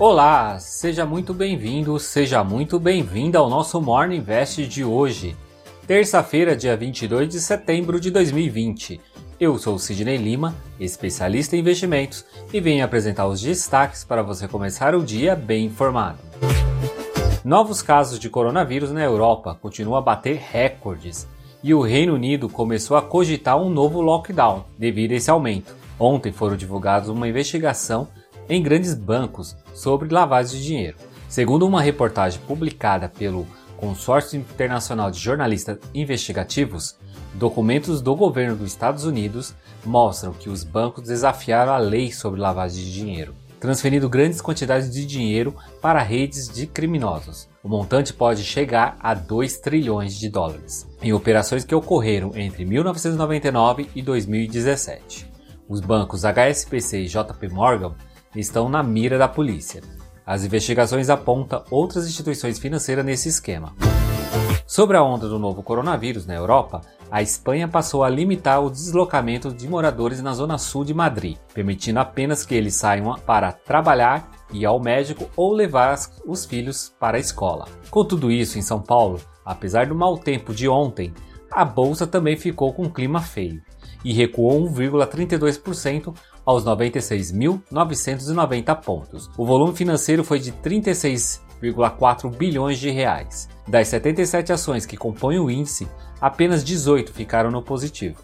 Olá, seja muito bem-vindo, seja muito bem-vinda ao nosso Morning Invest de hoje, terça-feira, dia 22 de setembro de 2020. Eu sou Sidney Lima, especialista em investimentos, e venho apresentar os destaques para você começar o dia bem informado. Novos casos de coronavírus na Europa continuam a bater recordes e o Reino Unido começou a cogitar um novo lockdown devido a esse aumento. Ontem foram divulgados uma investigação em grandes bancos sobre lavagem de dinheiro. Segundo uma reportagem publicada pelo Consórcio Internacional de Jornalistas Investigativos, documentos do governo dos Estados Unidos mostram que os bancos desafiaram a lei sobre lavagem de dinheiro, transferindo grandes quantidades de dinheiro para redes de criminosos. O montante pode chegar a 2 trilhões de dólares, em operações que ocorreram entre 1999 e 2017. Os bancos HSBC e JP Morgan estão na mira da polícia. As investigações apontam outras instituições financeiras nesse esquema. Sobre a onda do novo coronavírus na Europa, a Espanha passou a limitar o deslocamento de moradores na zona sul de Madrid, permitindo apenas que eles saiam para trabalhar, ir ao médico ou levar os filhos para a escola. Com tudo isso, em São Paulo, apesar do mau tempo de ontem, a bolsa também ficou com um clima feio e recuou 1,32% aos 96.990 pontos. O volume financeiro foi de 36,4 bilhões de reais. Das 77 ações que compõem o índice, apenas 18 ficaram no positivo.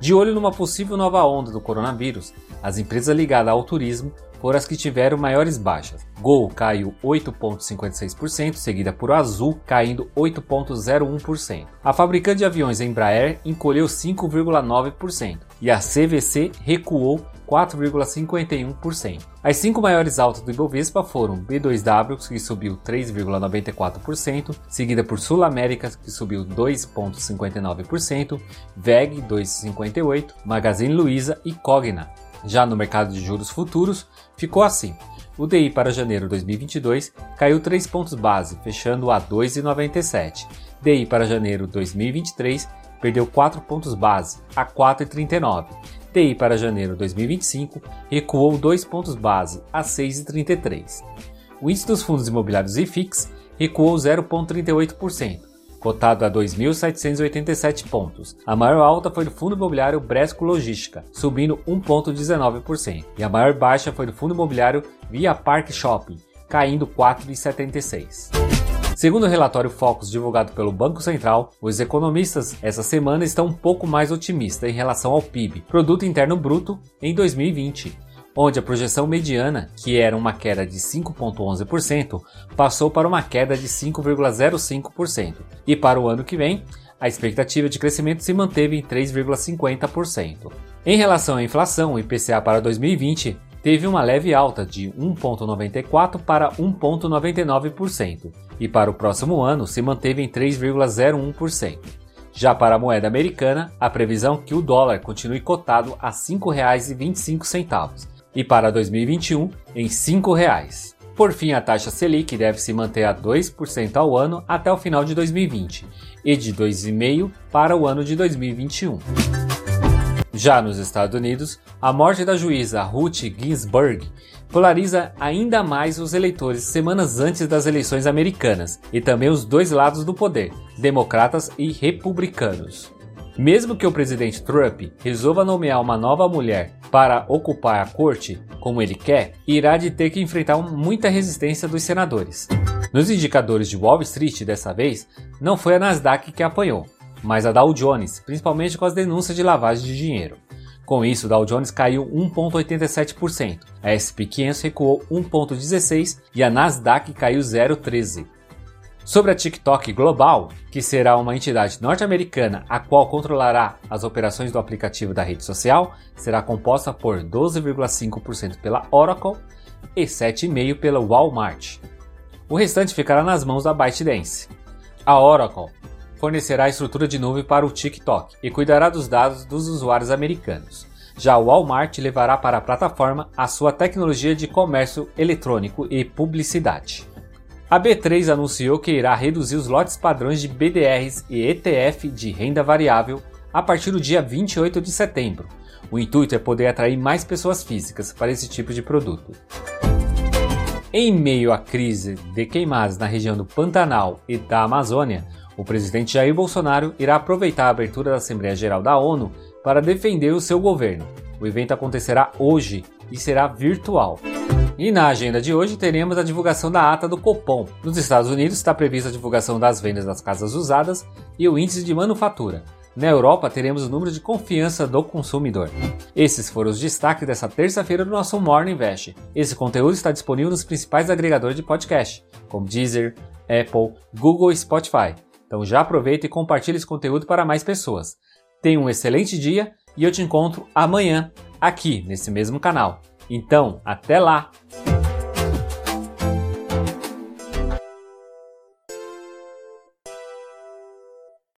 De olho numa possível nova onda do coronavírus, as empresas ligadas ao turismo foram as que tiveram maiores baixas. Gol caiu 8,56%, seguida por Azul caindo 8,01%. A fabricante de aviões Embraer encolheu 5,9% e a CVC recuou 4,51%. As cinco maiores altas do Ibovespa foram B2W, que subiu 3,94%, seguida por Sul América, que subiu 2,59%, VEG 2,58%, Magazine Luiza e Cogna. Já no mercado de juros futuros, ficou assim. O DI para janeiro 2022 caiu 3 pontos base, fechando a 2,97. DI para janeiro 2023 perdeu 4 pontos base, a 4,39. TI para janeiro 2025 recuou 2 pontos base, a 6,33. O índice dos fundos imobiliários IFIX recuou 0,38%, cotado a 2.787 pontos. A maior alta foi do fundo imobiliário Bresco Logística, subindo 1,19%, e a maior baixa foi do fundo imobiliário Via Park Shopping, caindo 4,76%. Segundo o relatório Focus divulgado pelo Banco Central, os economistas essa semana estão um pouco mais otimistas em relação ao PIB, Produto Interno Bruto, em 2020, onde a projeção mediana, que era uma queda de 5,11%, passou para uma queda de 5,05%, e para o ano que vem, a expectativa de crescimento se manteve em 3,50%. Em relação à inflação, o IPCA para 2020 teve uma leve alta de 1,94% para 1,99%, e para o próximo ano se manteve em 3,01%. Já para a moeda americana, a previsão é que o dólar continue cotado a R$ 5,25 e para 2021 em R$ 5,00. Por fim, a taxa Selic deve se manter a 2% ao ano até o final de 2020 e de 2,5% para o ano de 2021. Já nos Estados Unidos, a morte da juíza Ruth Ginsburg polariza ainda mais os eleitores semanas antes das eleições americanas e também os dois lados do poder, democratas e republicanos. Mesmo que o presidente Trump resolva nomear uma nova mulher para ocupar a corte, como ele quer, irá de ter que enfrentar muita resistência dos senadores. Nos indicadores de Wall Street dessa vez, não foi a Nasdaq que apanhou, mas a Dow Jones, principalmente com as denúncias de lavagem de dinheiro. Com isso, o Dow Jones caiu 1,87%, a S&P 500 recuou 1,16% e a Nasdaq caiu 0,13%. Sobre a TikTok Global, que será uma entidade norte-americana a qual controlará as operações do aplicativo da rede social, será composta por 12,5% pela Oracle e 7,5% pela Walmart. O restante ficará nas mãos da ByteDance. A Oracle fornecerá a estrutura de nuvem para o TikTok e cuidará dos dados dos usuários americanos. Já o Walmart levará para a plataforma a sua tecnologia de comércio eletrônico e publicidade. A B3 anunciou que irá reduzir os lotes padrões de BDRs e ETF de renda variável a partir do dia 28 de setembro. O intuito é poder atrair mais pessoas físicas para esse tipo de produto. Em meio à crise de queimadas na região do Pantanal e da Amazônia, o presidente Jair Bolsonaro irá aproveitar a abertura da Assembleia Geral da ONU para defender o seu governo. O evento acontecerá hoje e será virtual. E na agenda de hoje teremos a divulgação da ata do Copom. Nos Estados Unidos está prevista a divulgação das vendas das casas usadas e o índice de manufatura. Na Europa, teremos o número de confiança do consumidor. Esses foram os destaques dessa terça-feira do nosso Morning Invest. Esse conteúdo está disponível nos principais agregadores de podcast, como Deezer, Apple, Google e Spotify. Então já aproveita e compartilhe esse conteúdo para mais pessoas. Tenha um excelente dia e eu te encontro amanhã aqui nesse mesmo canal. Então, até lá!